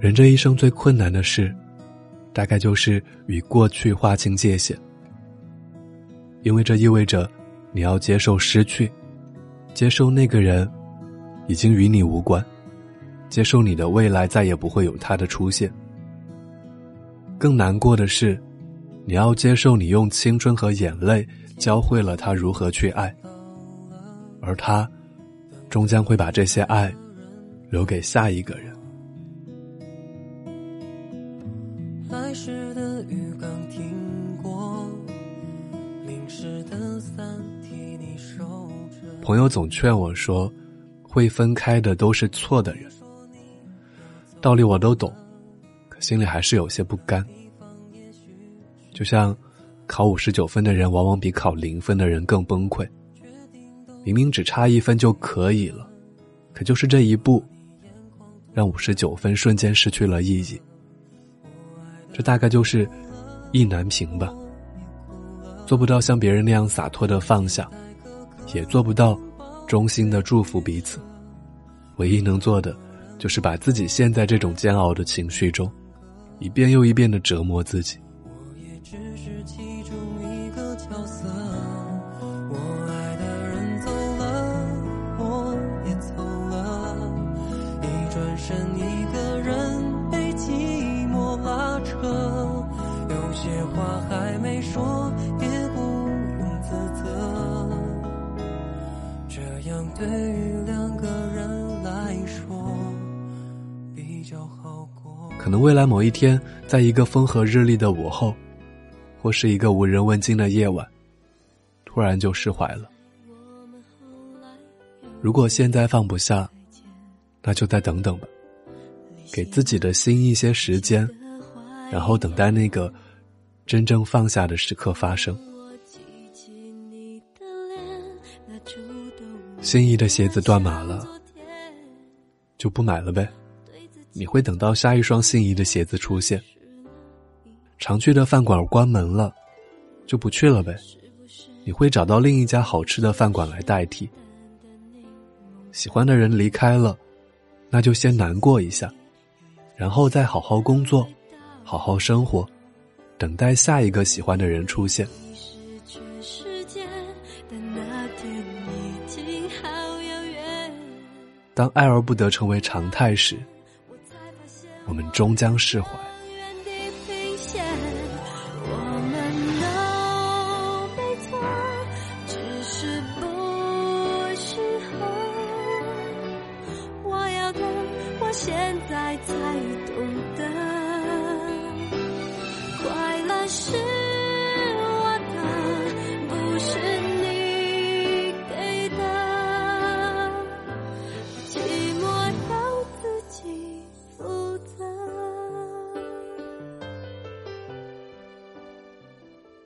人这一生最困难的事，大概就是与过去划清界限，因为这意味着你要接受失去，接受那个人已经与你无关，接受你的未来再也不会有他的出现。更难过的是，你要接受你用青春和眼泪教会了他如何去爱，而他终将会把这些爱留给下一个人。来时的雨刚停过，淋湿的伞替你收着。朋友总劝我说，会分开的都是错的人，道理我都懂。可心里还是有些不甘，就像考五十九分的人，往往比考零分的人更崩溃。明明只差一分就可以了，可就是这一步，让五十九分瞬间失去了意义。这大概就是意难平吧。做不到像别人那样洒脱的放下，也做不到衷心的祝福彼此。唯一能做的，就是把自己陷在这种煎熬的情绪中。一遍又一遍的折磨自己。我，爱的人走了，我也走了，一转身一样对于两个人来说比较好。可能未来某一天，在一个风和日丽的午后，或是一个无人问津的夜晚，突然就释怀了。如果现在放不下，那就再等等吧，给自己的心一些时间，然后等待那个真正放下的时刻发生。心仪的鞋子断码了，就不买了呗。你会等到下一双心仪的鞋子出现。常去的饭馆关门了，就不去了呗。你会找到另一家好吃的饭馆来代替。喜欢的人离开了，那就先难过一下，然后再好好工作，好好生活，等待下一个喜欢的人出现。当爱而不得成为常态时。我们终将释怀。现在才懂得，快乐是。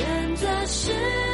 选择是。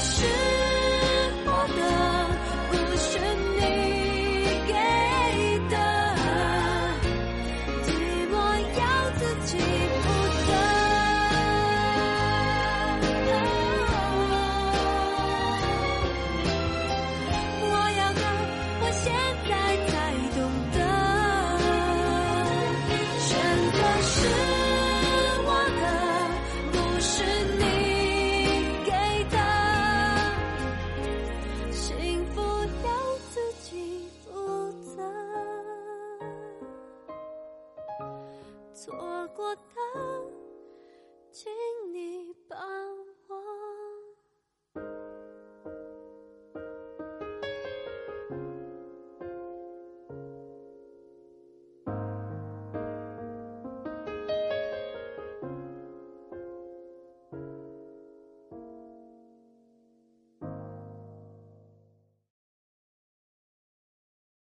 是。情